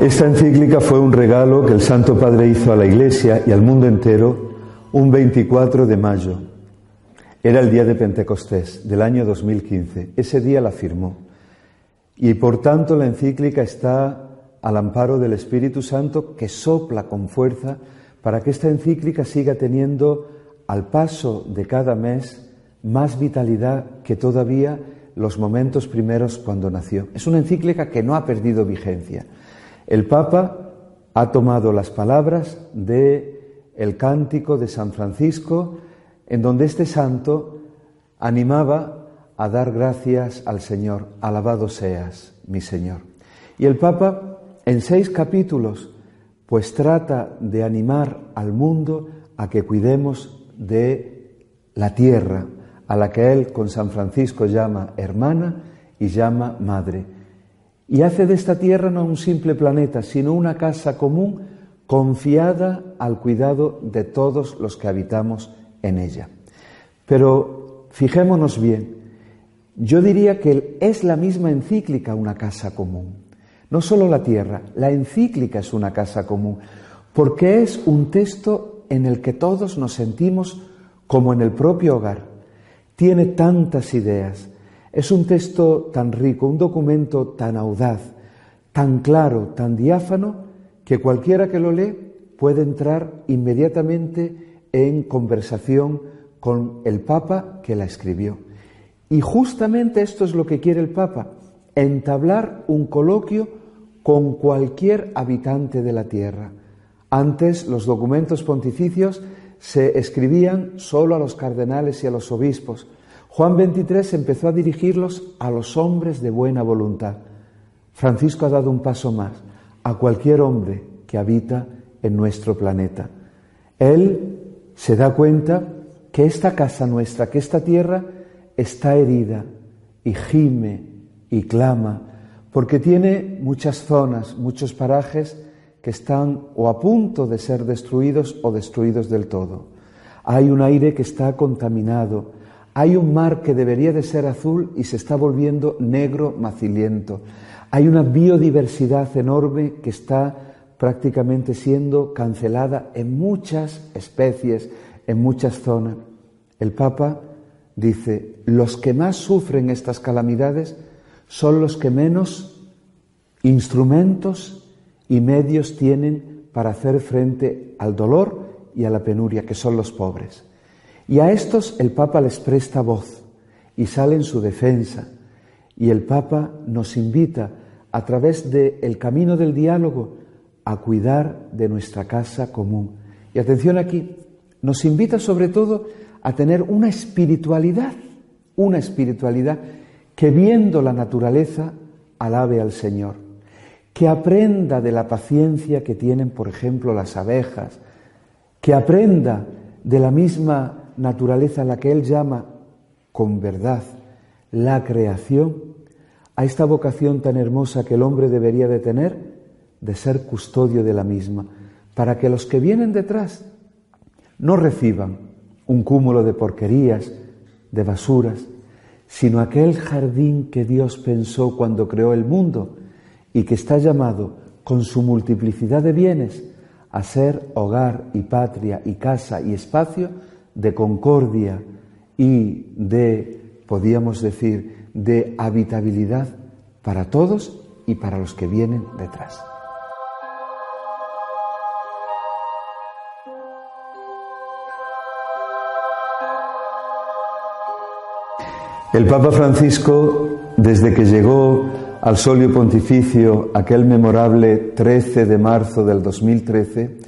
Esta encíclica fue un regalo que el Santo Padre hizo a la Iglesia y al mundo entero un 24 de mayo. Era el día de Pentecostés del año 2015. Ese día la firmó. Y por tanto la encíclica está al amparo del Espíritu Santo que sopla con fuerza para que esta encíclica siga teniendo al paso de cada mes más vitalidad que todavía los momentos primeros cuando nació. Es una encíclica que no ha perdido vigencia. El Papa ha tomado las palabras de el cántico de San Francisco en donde este santo animaba a dar gracias al Señor, alabado seas, mi Señor. Y el Papa en seis capítulos pues trata de animar al mundo a que cuidemos de la tierra, a la que él con San Francisco llama hermana y llama madre. Y hace de esta tierra no un simple planeta, sino una casa común confiada al cuidado de todos los que habitamos en ella. Pero fijémonos bien, yo diría que es la misma encíclica una casa común. No solo la tierra, la encíclica es una casa común, porque es un texto en el que todos nos sentimos como en el propio hogar. Tiene tantas ideas, es un texto tan rico, un documento tan audaz, tan claro, tan diáfano, que cualquiera que lo lee puede entrar inmediatamente en conversación con el Papa que la escribió. Y justamente esto es lo que quiere el Papa, entablar un coloquio con cualquier habitante de la tierra. Antes los documentos pontificios se escribían solo a los cardenales y a los obispos. Juan XXIII empezó a dirigirlos a los hombres de buena voluntad. Francisco ha dado un paso más, a cualquier hombre que habita en nuestro planeta. Él se da cuenta que esta casa nuestra, que esta tierra está herida y gime y clama porque tiene muchas zonas, muchos parajes que están o a punto de ser destruidos o destruidos del todo. Hay un aire que está contaminado, hay un mar que debería de ser azul y se está volviendo negro maciliento. Hay una biodiversidad enorme que está prácticamente siendo cancelada en muchas especies, en muchas zonas. El Papa dice, los que más sufren estas calamidades son los que menos instrumentos y medios tienen para hacer frente al dolor y a la penuria, que son los pobres. Y a estos el Papa les presta voz y sale en su defensa. Y el Papa nos invita a través del camino del diálogo a cuidar de nuestra casa común. Y atención aquí, nos invita sobre todo a tener una espiritualidad, una espiritualidad que viendo la naturaleza alabe al Señor, que aprenda de la paciencia que tienen, por ejemplo, las abejas, que aprenda de la misma naturaleza la que Él llama con verdad la creación, a esta vocación tan hermosa que el hombre debería de tener, de ser custodio de la misma, para que los que vienen detrás no reciban un cúmulo de porquerías, de basuras, sino aquel jardín que Dios pensó cuando creó el mundo y que está llamado con su multiplicidad de bienes a ser hogar y patria y casa y espacio de concordia y de, podríamos decir, de habitabilidad para todos y para los que vienen detrás. El Papa Francisco, desde que llegó al solio pontificio aquel memorable 13 de marzo del 2013,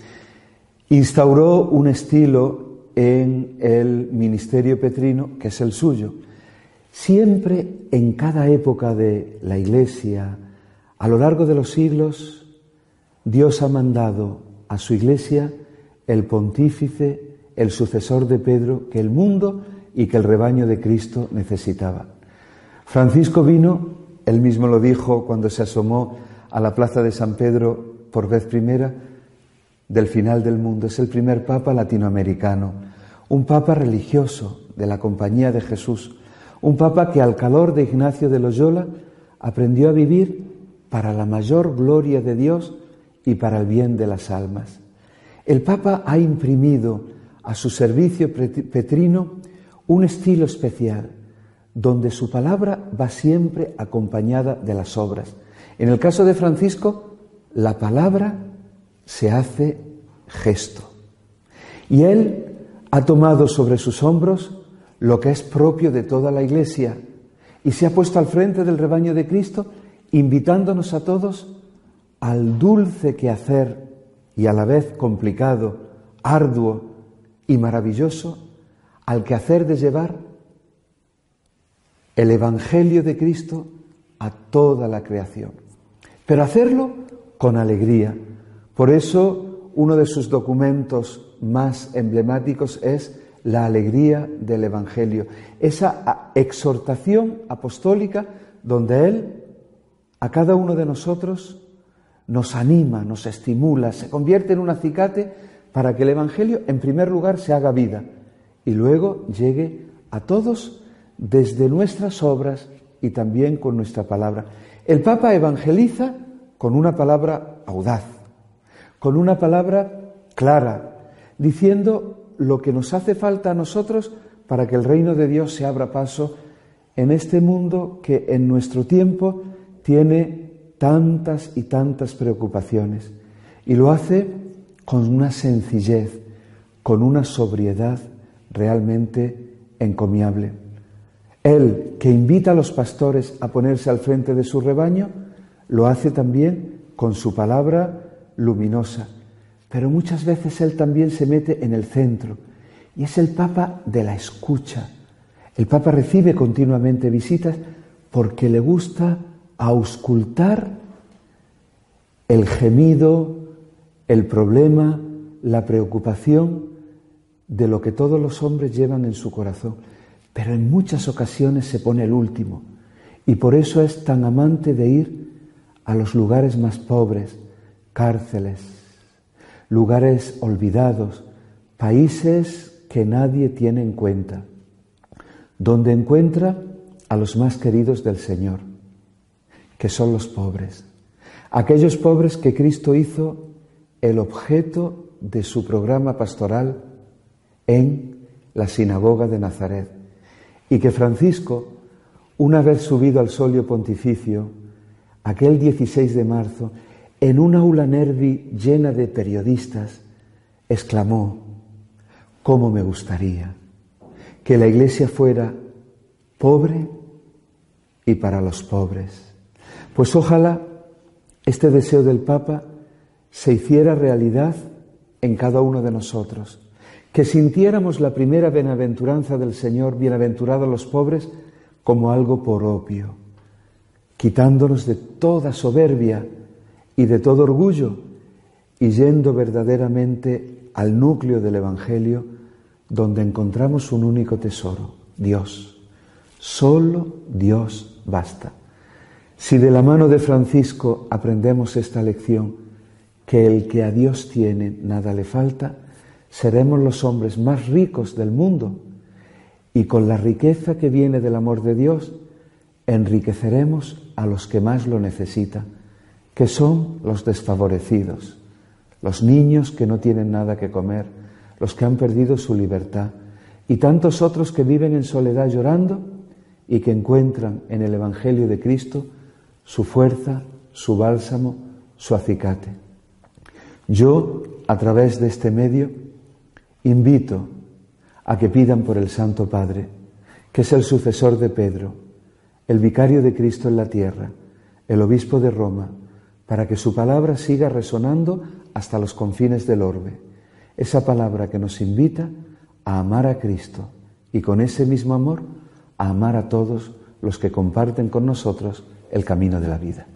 instauró un estilo en el ministerio petrino que es el suyo. Siempre en cada época de la Iglesia, a lo largo de los siglos, Dios ha mandado a su Iglesia el pontífice, el sucesor de Pedro, que el mundo y que el rebaño de Cristo necesitaba. Francisco vino, él mismo lo dijo cuando se asomó a la plaza de San Pedro por vez primera, del final del mundo. Es el primer papa latinoamericano, un papa religioso de la compañía de Jesús, un papa que al calor de Ignacio de Loyola aprendió a vivir para la mayor gloria de Dios y para el bien de las almas. El Papa ha imprimido a su servicio petrino un estilo especial, donde su palabra va siempre acompañada de las obras. En el caso de Francisco, la palabra se hace gesto. Y él ha tomado sobre sus hombros lo que es propio de toda la Iglesia y se ha puesto al frente del rebaño de Cristo, invitándonos a todos al dulce quehacer y a la vez complicado, arduo y maravilloso, al quehacer de llevar el Evangelio de Cristo a toda la creación. Pero hacerlo con alegría. Por eso uno de sus documentos más emblemáticos es la alegría del Evangelio, esa exhortación apostólica donde Él a cada uno de nosotros nos anima, nos estimula, se convierte en un acicate para que el Evangelio en primer lugar se haga vida y luego llegue a todos desde nuestras obras y también con nuestra palabra. El Papa evangeliza con una palabra audaz, con una palabra clara, diciendo lo que nos hace falta a nosotros para que el reino de Dios se abra paso en este mundo que en nuestro tiempo tiene tantas y tantas preocupaciones. Y lo hace con una sencillez, con una sobriedad realmente encomiable. Él, que invita a los pastores a ponerse al frente de su rebaño, lo hace también con su palabra luminosa. Pero muchas veces Él también se mete en el centro y es el Papa de la escucha. El Papa recibe continuamente visitas porque le gusta auscultar el gemido, el problema, la preocupación de lo que todos los hombres llevan en su corazón, pero en muchas ocasiones se pone el último y por eso es tan amante de ir a los lugares más pobres, cárceles, lugares olvidados, países que nadie tiene en cuenta, donde encuentra a los más queridos del Señor, que son los pobres, aquellos pobres que Cristo hizo el objeto de su programa pastoral en la sinagoga de Nazaret y que Francisco, una vez subido al solio pontificio, aquel 16 de marzo, en una aula nervi llena de periodistas, exclamó, ¿cómo me gustaría que la iglesia fuera pobre y para los pobres? Pues ojalá este deseo del Papa se hiciera realidad en cada uno de nosotros que sintiéramos la primera bienaventuranza del Señor, bienaventurados los pobres, como algo propio, quitándonos de toda soberbia y de todo orgullo y yendo verdaderamente al núcleo del Evangelio, donde encontramos un único tesoro, Dios. Solo Dios basta. Si de la mano de Francisco aprendemos esta lección, que el que a Dios tiene nada le falta, seremos los hombres más ricos del mundo y con la riqueza que viene del amor de Dios enriqueceremos a los que más lo necesitan, que son los desfavorecidos, los niños que no tienen nada que comer, los que han perdido su libertad y tantos otros que viven en soledad llorando y que encuentran en el Evangelio de Cristo su fuerza, su bálsamo, su acicate. Yo, a través de este medio, Invito a que pidan por el Santo Padre, que es el sucesor de Pedro, el vicario de Cristo en la tierra, el obispo de Roma, para que su palabra siga resonando hasta los confines del orbe. Esa palabra que nos invita a amar a Cristo y con ese mismo amor a amar a todos los que comparten con nosotros el camino de la vida.